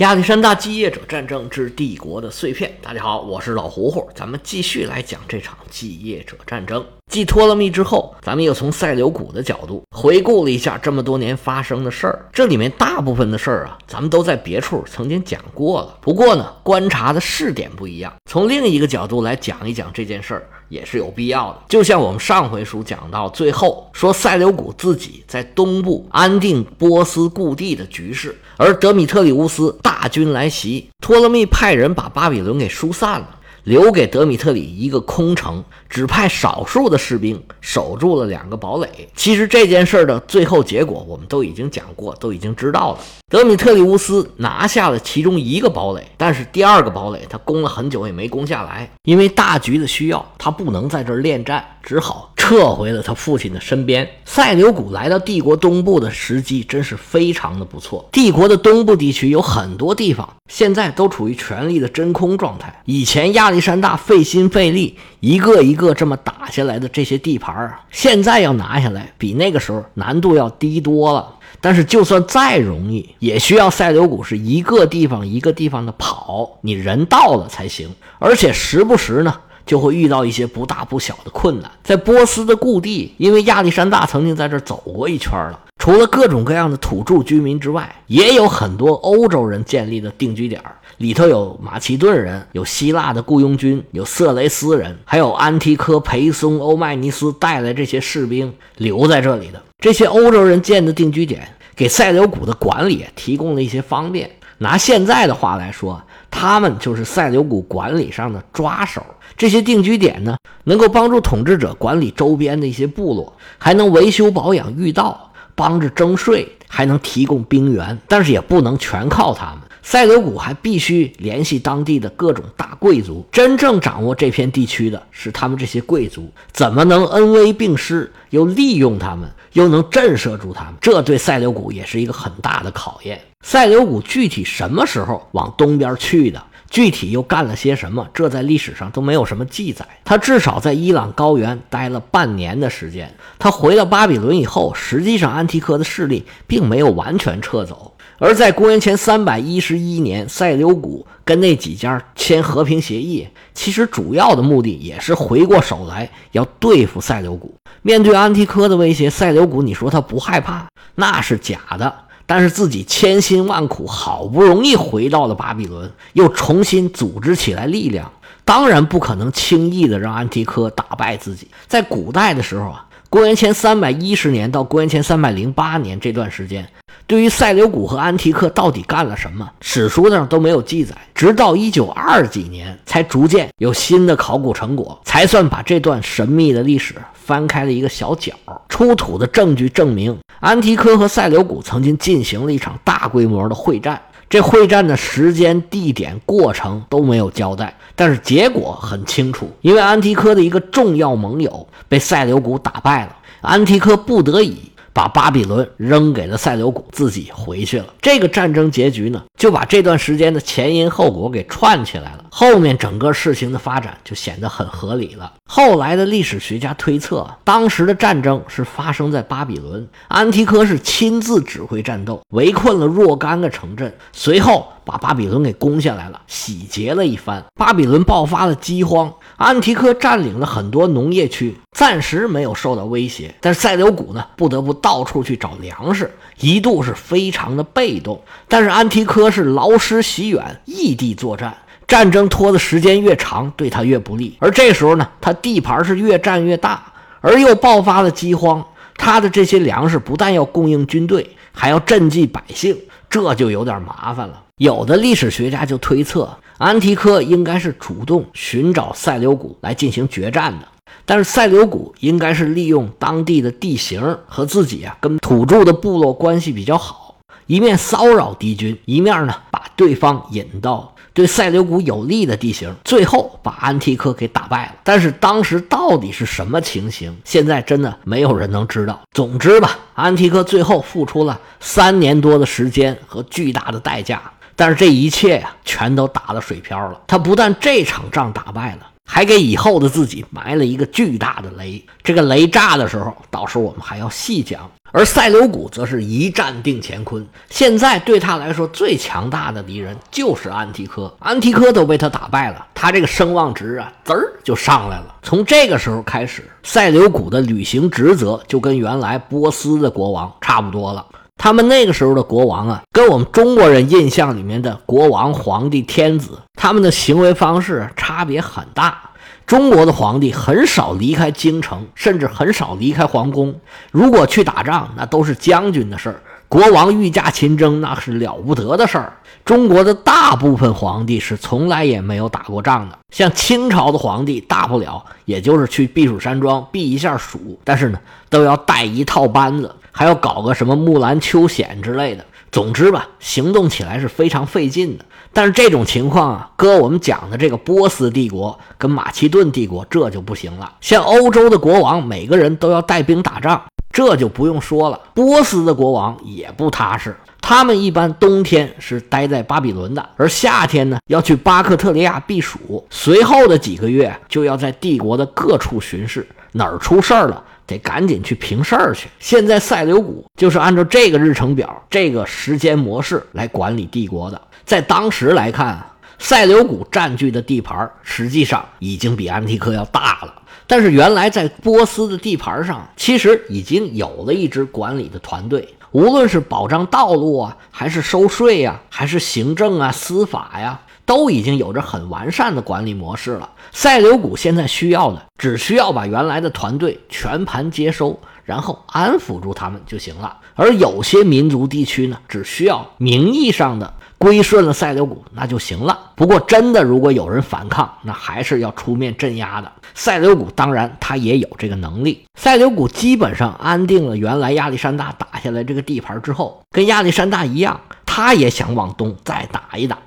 亚历山大继业者战争之帝国的碎片。大家好，我是老胡胡，咱们继续来讲这场继业者战争。继托勒密之后，咱们又从塞琉古的角度回顾了一下这么多年发生的事儿。这里面大部分的事儿啊，咱们都在别处曾经讲过了。不过呢，观察的视点不一样，从另一个角度来讲一讲这件事儿也是有必要的。就像我们上回书讲到最后，说塞琉古自己在东部安定波斯故地的局势，而德米特里乌斯大军来袭，托勒密派人把巴比伦给疏散了。留给德米特里一个空城，只派少数的士兵守住了两个堡垒。其实这件事的最后结果，我们都已经讲过，都已经知道了。德米特里乌斯拿下了其中一个堡垒，但是第二个堡垒他攻了很久也没攻下来，因为大局的需要，他不能在这儿恋战，只好撤回了他父亲的身边。塞琉古来到帝国东部的时机真是非常的不错。帝国的东部地区有很多地方现在都处于权力的真空状态，以前。亚历山大费心费力，一个一个这么打下来的这些地盘啊，现在要拿下来，比那个时候难度要低多了。但是就算再容易，也需要塞琉古是一个地方一个地方的跑，你人到了才行。而且时不时呢，就会遇到一些不大不小的困难。在波斯的故地，因为亚历山大曾经在这走过一圈了。除了各种各样的土著居民之外，也有很多欧洲人建立的定居点里头有马其顿人，有希腊的雇佣军，有色雷斯人，还有安提柯、裴松、欧迈尼斯带来这些士兵留在这里的。这些欧洲人建的定居点，给塞琉古的管理提供了一些方便。拿现在的话来说，他们就是塞琉古管理上的抓手。这些定居点呢，能够帮助统治者管理周边的一些部落，还能维修保养御道。帮着征税，还能提供兵源，但是也不能全靠他们。塞琉古还必须联系当地的各种大贵族，真正掌握这片地区的是他们这些贵族。怎么能恩威并施，又利用他们，又能震慑住他们？这对塞琉古也是一个很大的考验。塞琉古具体什么时候往东边去的？具体又干了些什么？这在历史上都没有什么记载。他至少在伊朗高原待了半年的时间。他回到巴比伦以后，实际上安提柯的势力并没有完全撤走。而在公元前三百一十一年，塞琉古跟那几家签和平协议，其实主要的目的也是回过手来要对付塞琉古。面对安提柯的威胁，塞琉古你说他不害怕，那是假的。但是自己千辛万苦，好不容易回到了巴比伦，又重新组织起来力量，当然不可能轻易的让安提柯打败自己。在古代的时候啊，公元前三百一十年到公元前三百零八年这段时间。对于塞琉古和安提克到底干了什么，史书上都没有记载。直到一九二几年，才逐渐有新的考古成果，才算把这段神秘的历史翻开了一个小角。出土的证据证明，安提柯和塞琉古曾经进行了一场大规模的会战。这会战的时间、地点、过程都没有交代，但是结果很清楚，因为安提柯的一个重要盟友被塞琉古打败了，安提柯不得已。把巴比伦扔给了塞琉古，自己回去了。这个战争结局呢，就把这段时间的前因后果给串起来了。后面整个事情的发展就显得很合理了。后来的历史学家推测，当时的战争是发生在巴比伦，安提柯是亲自指挥战斗，围困了若干个城镇，随后把巴比伦给攻下来了，洗劫了一番。巴比伦爆发了饥荒，安提柯占领了很多农业区，暂时没有受到威胁。但是塞琉古呢，不得不到处去找粮食，一度是非常的被动。但是安提柯是劳师袭远，异地作战。战争拖的时间越长，对他越不利。而这时候呢，他地盘是越占越大，而又爆发了饥荒，他的这些粮食不但要供应军队，还要赈济百姓，这就有点麻烦了。有的历史学家就推测，安提柯应该是主动寻找塞琉古来进行决战的，但是塞琉古应该是利用当地的地形和自己啊跟土著的部落关系比较好，一面骚扰敌军，一面呢把对方引到。对塞琉古有利的地形，最后把安提柯给打败了。但是当时到底是什么情形，现在真的没有人能知道。总之吧，安提柯最后付出了三年多的时间和巨大的代价，但是这一切呀，全都打了水漂了。他不但这场仗打败了，还给以后的自己埋了一个巨大的雷。这个雷炸的时候，到时候我们还要细讲。而塞琉古则是一战定乾坤。现在对他来说最强大的敌人就是安提柯，安提柯都被他打败了，他这个声望值啊，滋儿就上来了。从这个时候开始，塞琉古的履行职责就跟原来波斯的国王差不多了。他们那个时候的国王啊，跟我们中国人印象里面的国王、皇帝、天子，他们的行为方式差别很大。中国的皇帝很少离开京城，甚至很少离开皇宫。如果去打仗，那都是将军的事儿。国王御驾亲征，那是了不得的事儿。中国的大部分皇帝是从来也没有打过仗的。像清朝的皇帝，大不了也就是去避暑山庄避一下暑，但是呢，都要带一套班子。还要搞个什么木兰秋险之类的，总之吧，行动起来是非常费劲的。但是这种情况啊，搁我们讲的这个波斯帝国跟马其顿帝国，这就不行了。像欧洲的国王，每个人都要带兵打仗，这就不用说了。波斯的国王也不踏实，他们一般冬天是待在巴比伦的，而夏天呢要去巴克特利亚避暑，随后的几个月就要在帝国的各处巡视，哪儿出事儿了。得赶紧去平事儿去。现在塞琉古就是按照这个日程表、这个时间模式来管理帝国的。在当时来看，塞琉古占据的地盘实际上已经比安提柯要大了。但是原来在波斯的地盘上，其实已经有了一支管理的团队，无论是保障道路啊，还是收税呀，还是行政啊、司法呀。都已经有着很完善的管理模式了。塞琉古现在需要的，只需要把原来的团队全盘接收，然后安抚住他们就行了。而有些民族地区呢，只需要名义上的归顺了塞琉古，那就行了。不过，真的如果有人反抗，那还是要出面镇压的。塞琉古当然他也有这个能力。塞琉古基本上安定了原来亚历山大打下来这个地盘之后，跟亚历山大一样，他也想往东再打一打。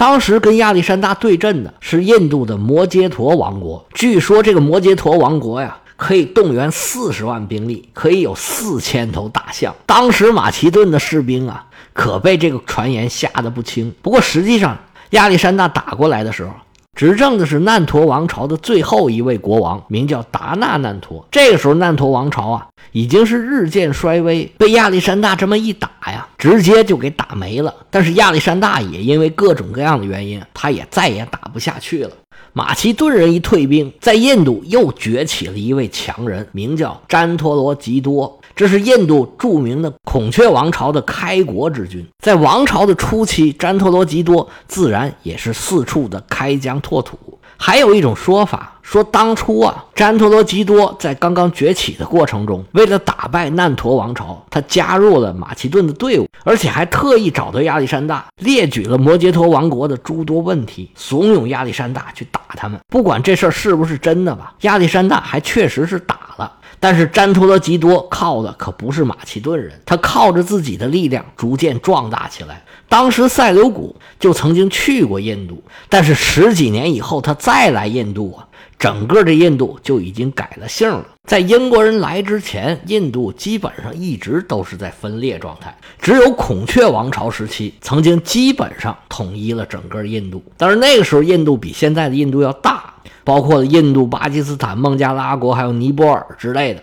当时跟亚历山大对阵的是印度的摩羯陀王国。据说这个摩羯陀王国呀，可以动员四十万兵力，可以有四千头大象。当时马其顿的士兵啊，可被这个传言吓得不轻。不过实际上，亚历山大打过来的时候。执政的是难陀王朝的最后一位国王，名叫达纳难陀。这个时候，难陀王朝啊，已经是日渐衰微，被亚历山大这么一打呀，直接就给打没了。但是亚历山大也因为各种各样的原因，他也再也打不下去了。马其顿人一退兵，在印度又崛起了一位强人，名叫詹陀罗吉多。这是印度著名的孔雀王朝的开国之君，在王朝的初期，詹陀罗吉多自然也是四处的开疆拓土。还有一种说法说，当初啊，詹陀罗吉多在刚刚崛起的过程中，为了打败难陀王朝，他加入了马其顿的队伍，而且还特意找到亚历山大，列举了摩羯陀王国的诸多问题，怂恿亚历山大去打他们。不管这事儿是不是真的吧，亚历山大还确实是打了。但是詹托罗吉多靠的可不是马其顿人，他靠着自己的力量逐渐壮大起来。当时塞琉古就曾经去过印度，但是十几年以后他再来印度啊，整个的印度就已经改了姓了。在英国人来之前，印度基本上一直都是在分裂状态，只有孔雀王朝时期曾经基本上统一了整个印度。但是那个时候印度比现在的印度要大。包括印度、巴基斯坦、孟加拉国，还有尼泊尔之类的。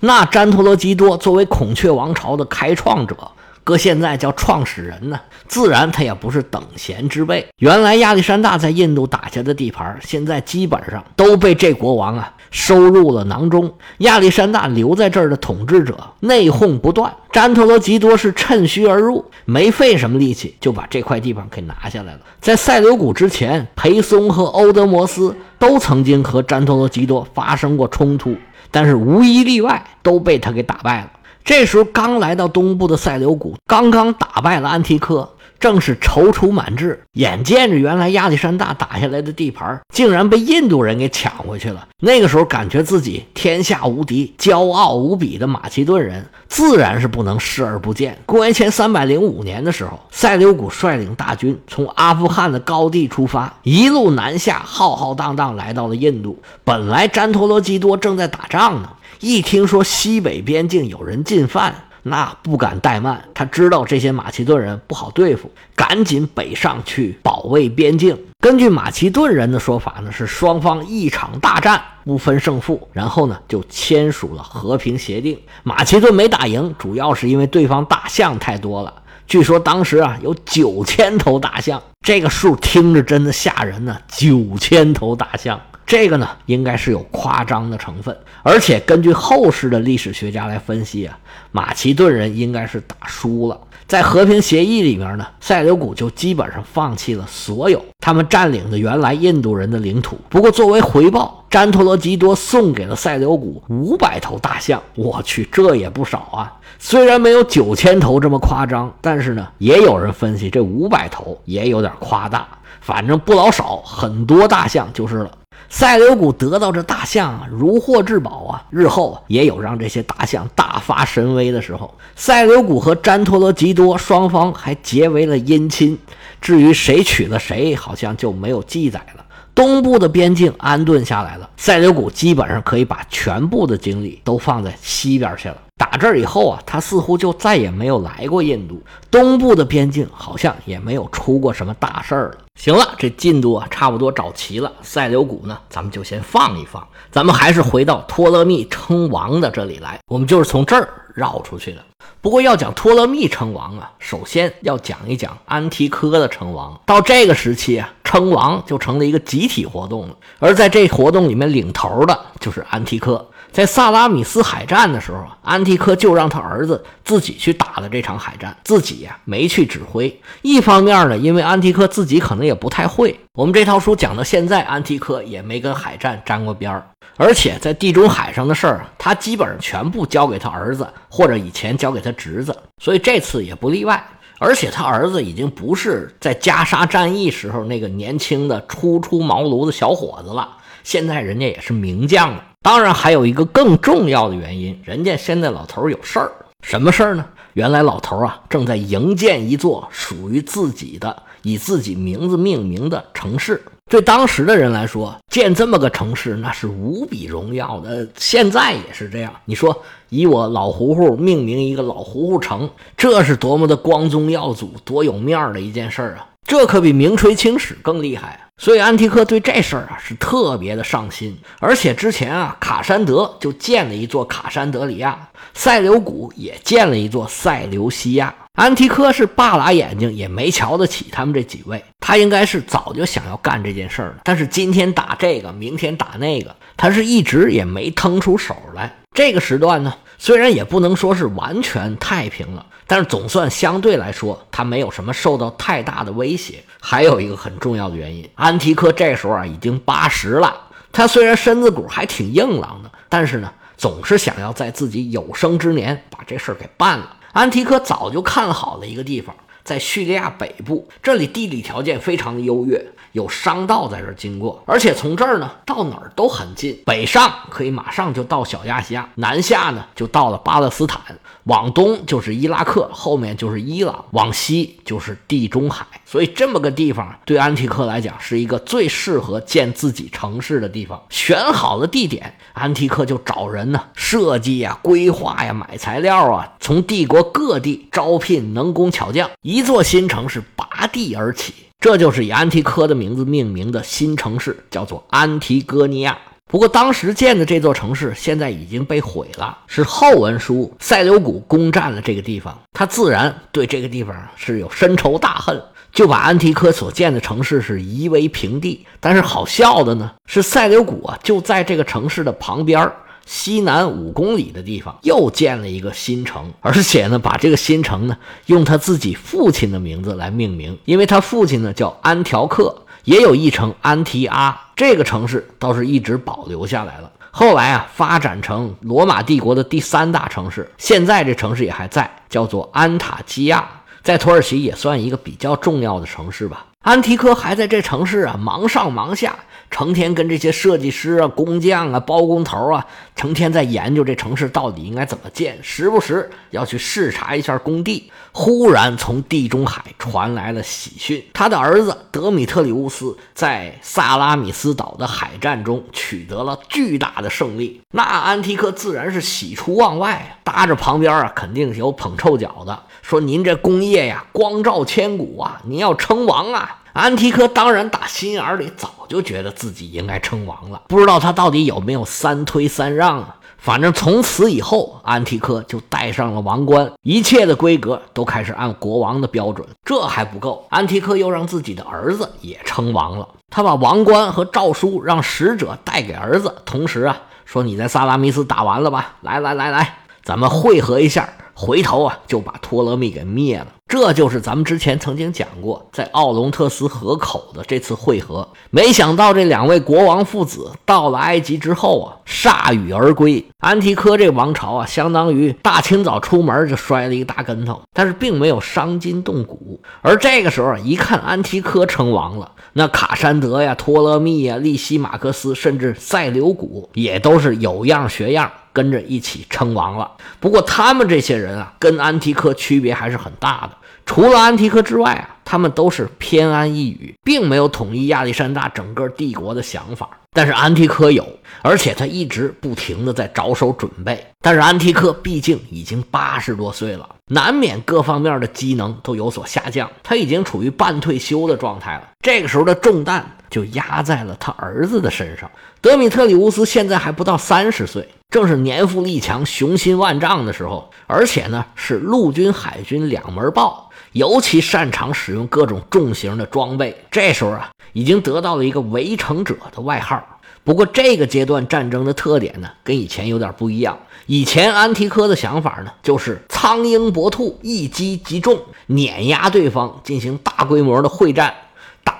那詹托罗基多作为孔雀王朝的开创者，搁现在叫创始人呢，自然他也不是等闲之辈。原来亚历山大在印度打下的地盘，现在基本上都被这国王啊。收入了囊中，亚历山大留在这儿的统治者内讧不断。詹托罗吉多是趁虚而入，没费什么力气就把这块地方给拿下来了。在塞琉古之前，裴松和欧德摩斯都曾经和詹托罗吉多发生过冲突，但是无一例外都被他给打败了。这时候刚来到东部的塞琉古，刚刚打败了安提柯。正是踌躇满志，眼见着原来亚历山大打下来的地盘竟然被印度人给抢回去了。那个时候，感觉自己天下无敌、骄傲无比的马其顿人，自然是不能视而不见。公元前三百零五年的时候，塞琉古率领大军从阿富汗的高地出发，一路南下，浩浩荡荡来到了印度。本来詹陀罗基多正在打仗呢，一听说西北边境有人进犯。那不敢怠慢，他知道这些马其顿人不好对付，赶紧北上去保卫边境。根据马其顿人的说法呢，是双方一场大战不分胜负，然后呢就签署了和平协定。马其顿没打赢，主要是因为对方大象太多了。据说当时啊有九千头大象，这个数听着真的吓人呢。九千头大象，这个呢应该是有夸张的成分。而且根据后世的历史学家来分析啊，马其顿人应该是打输了。在和平协议里面呢，塞琉古就基本上放弃了所有他们占领的原来印度人的领土。不过作为回报，詹托罗基多送给了塞琉古五百头大象。我去，这也不少啊！虽然没有九千头这么夸张，但是呢，也有人分析这五百头也有点夸大。反正不老少，很多大象就是了。塞琉古得到这大象啊，如获至宝啊！日后也有让这些大象大发神威的时候。塞琉古和詹托罗吉多双方还结为了姻亲，至于谁娶了谁，好像就没有记载了。东部的边境安顿下来了，塞琉古基本上可以把全部的精力都放在西边去了。打这儿以后啊，他似乎就再也没有来过印度东部的边境，好像也没有出过什么大事儿了。行了，这进度啊差不多找齐了。塞琉古呢，咱们就先放一放，咱们还是回到托勒密称王的这里来。我们就是从这儿绕出去的。不过要讲托勒密称王啊，首先要讲一讲安提柯的称王。到这个时期啊，称王就成了一个集体活动了，而在这活动里面领头的就是安提柯。在萨拉米斯海战的时候啊，安提柯就让他儿子自己去打了这场海战，自己呀没去指挥。一方面呢，因为安提柯自己可能也不太会。我们这套书讲到现在，安提柯也没跟海战沾过边儿，而且在地中海上的事儿，他基本上全部交给他儿子，或者以前交给他侄子，所以这次也不例外。而且他儿子已经不是在加沙战役时候那个年轻的初出茅庐的小伙子了，现在人家也是名将了。当然，还有一个更重要的原因，人家现在老头有事儿，什么事儿呢？原来老头啊正在营建一座属于自己的、以自己名字命名的城市。对当时的人来说，建这么个城市那是无比荣耀的。现在也是这样。你说，以我老胡胡命名一个老胡胡城，这是多么的光宗耀祖、多有面儿的一件事儿啊！这可比名垂青史更厉害啊！所以安提柯对这事儿啊是特别的上心，而且之前啊卡山德就建了一座卡山德里亚，塞琉古也建了一座塞琉西亚。安提柯是半拉眼睛也没瞧得起他们这几位，他应该是早就想要干这件事儿了，但是今天打这个，明天打那个，他是一直也没腾出手来。这个时段呢，虽然也不能说是完全太平了。但是总算相对来说，他没有什么受到太大的威胁。还有一个很重要的原因，安提柯这时候啊已经八十了。他虽然身子骨还挺硬朗的，但是呢，总是想要在自己有生之年把这事儿给办了。安提柯早就看好了一个地方，在叙利亚北部，这里地理条件非常的优越。有商道在这儿经过，而且从这儿呢到哪儿都很近。北上可以马上就到小亚细亚，南下呢就到了巴勒斯坦，往东就是伊拉克，后面就是伊朗，往西就是地中海。所以这么个地方对安提克来讲是一个最适合建自己城市的地方。选好了地点，安提克就找人呢设计呀、规划呀、买材料啊，从帝国各地招聘能工巧匠，一一座新城市拔地而起。这就是以安提柯的名字命名的新城市，叫做安提戈尼亚。不过当时建的这座城市现在已经被毁了，是后文书塞琉古攻占了这个地方，他自然对这个地方是有深仇大恨，就把安提柯所建的城市是夷为平地。但是好笑的呢，是塞琉古啊就在这个城市的旁边西南五公里的地方又建了一个新城，而且呢，把这个新城呢用他自己父亲的名字来命名，因为他父亲呢叫安条克，也有一城安提阿，这个城市倒是一直保留下来了。后来啊，发展成罗马帝国的第三大城市，现在这城市也还在，叫做安塔基亚，在土耳其也算一个比较重要的城市吧。安提柯还在这城市啊忙上忙下。成天跟这些设计师啊、工匠啊、包工头啊，成天在研究这城市到底应该怎么建，时不时要去视察一下工地。忽然从地中海传来了喜讯，他的儿子德米特里乌斯在萨拉米斯岛的海战中取得了巨大的胜利。那安提柯自然是喜出望外啊，搭着旁边啊，肯定有捧臭脚的，说您这功业呀，光照千古啊，您要称王啊。安提柯当然打心眼里早就觉得自己应该称王了，不知道他到底有没有三推三让啊？反正从此以后，安提柯就戴上了王冠，一切的规格都开始按国王的标准。这还不够，安提柯又让自己的儿子也称王了。他把王冠和诏书让使者带给儿子，同时啊说：“你在萨拉米斯打完了吧？来来来来，咱们会合一下。”回头啊，就把托勒密给灭了。这就是咱们之前曾经讲过，在奥隆特斯河口的这次会合。没想到这两位国王父子到了埃及之后啊，铩羽而归。安提柯这王朝啊，相当于大清早出门就摔了一个大跟头，但是并没有伤筋动骨。而这个时候一看安提柯称王了，那卡山德呀、托勒密呀、利西马克斯，甚至塞琉古也都是有样学样。跟着一起称王了。不过他们这些人啊，跟安提柯区别还是很大的。除了安提柯之外啊，他们都是偏安一隅，并没有统一亚历山大整个帝国的想法。但是安提柯有，而且他一直不停的在着手准备。但是安提柯毕竟已经八十多岁了，难免各方面的机能都有所下降，他已经处于半退休的状态了。这个时候的重担就压在了他儿子的身上。德米特里乌斯现在还不到三十岁。正是年富力强、雄心万丈的时候，而且呢是陆军、海军两门报，尤其擅长使用各种重型的装备。这时候啊，已经得到了一个“围城者”的外号。不过这个阶段战争的特点呢，跟以前有点不一样。以前安提柯的想法呢，就是苍鹰搏兔，一击即中，碾压对方，进行大规模的会战，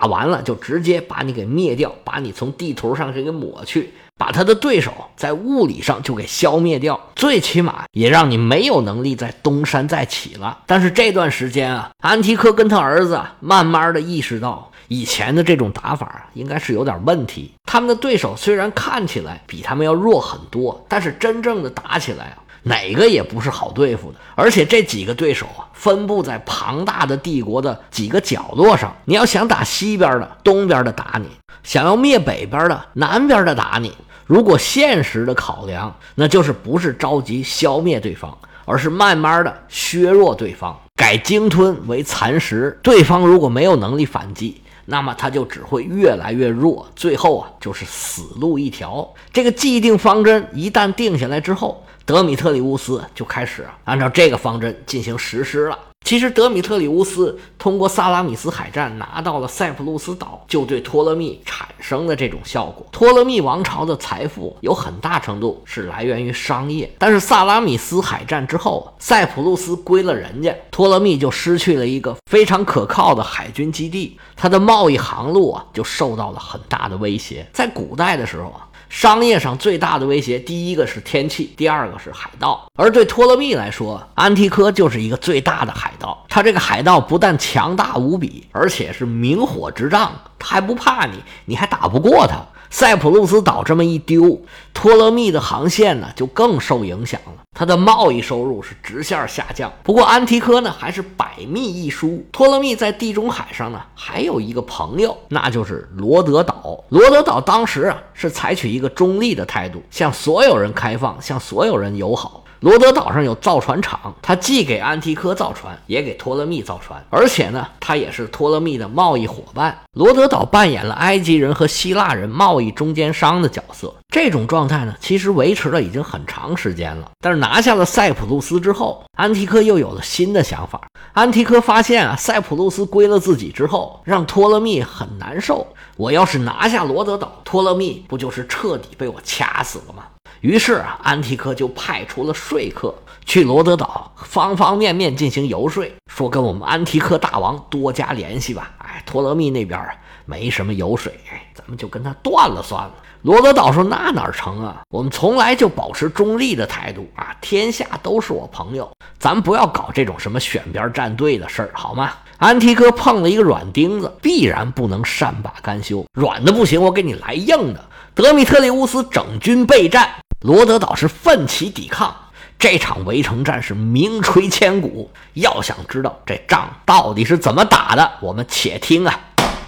打完了就直接把你给灭掉，把你从地图上给抹去。把他的对手在物理上就给消灭掉，最起码也让你没有能力再东山再起了。但是这段时间啊，安提柯跟他儿子慢慢的意识到，以前的这种打法应该是有点问题。他们的对手虽然看起来比他们要弱很多，但是真正的打起来啊，哪个也不是好对付的。而且这几个对手啊，分布在庞大的帝国的几个角落上。你要想打西边的，东边的打你；想要灭北边的，南边的打你。如果现实的考量，那就是不是着急消灭对方，而是慢慢的削弱对方，改鲸吞为蚕食。对方如果没有能力反击，那么他就只会越来越弱，最后啊就是死路一条。这个既定方针一旦定下来之后，德米特里乌斯就开始按照这个方针进行实施了。其实德米特里乌斯通过萨拉米斯海战拿到了塞浦路斯岛，就对托勒密产生了这种效果。托勒密王朝的财富有很大程度是来源于商业，但是萨拉米斯海战之后，塞浦路斯归了人家，托勒密就失去了一个非常可靠的海军基地，他的贸易航路啊就受到了很大的威胁。在古代的时候啊。商业上最大的威胁，第一个是天气，第二个是海盗。而对托勒密来说，安提柯就是一个最大的海盗。他这个海盗不但强大无比，而且是明火执仗，他还不怕你，你还打不过他。塞浦路斯岛这么一丢，托勒密的航线呢就更受影响了，他的贸易收入是直线下降。不过安提柯呢还是百密一疏，托勒密在地中海上呢还有一个朋友，那就是罗德岛。罗德岛当时啊是采取一个中立的态度，向所有人开放，向所有人友好。罗德岛上有造船厂，他既给安提柯造船，也给托勒密造船，而且呢，他也是托勒密的贸易伙伴。罗德岛扮演了埃及人和希腊人贸易中间商的角色。这种状态呢，其实维持了已经很长时间了。但是拿下了塞浦路斯之后，安提柯又有了新的想法。安提柯发现啊，塞浦路斯归了自己之后，让托勒密很难受。我要是拿下罗德岛，托勒密不就是彻底被我掐死了吗？于是啊，安提柯就派出了说客去罗德岛，方方面面进行游说，说跟我们安提柯大王多加联系吧。哎，托勒密那边啊没什么油水，咱们就跟他断了算了。罗德岛说：“那哪成啊？我们从来就保持中立的态度啊，天下都是我朋友，咱不要搞这种什么选边站队的事儿，好吗？”安提柯碰了一个软钉子，必然不能善罢甘休。软的不行，我给你来硬的。德米特里乌斯整军备战，罗德岛是奋起抵抗。这场围城战是名垂千古。要想知道这仗到底是怎么打的，我们且听啊，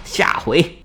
下回。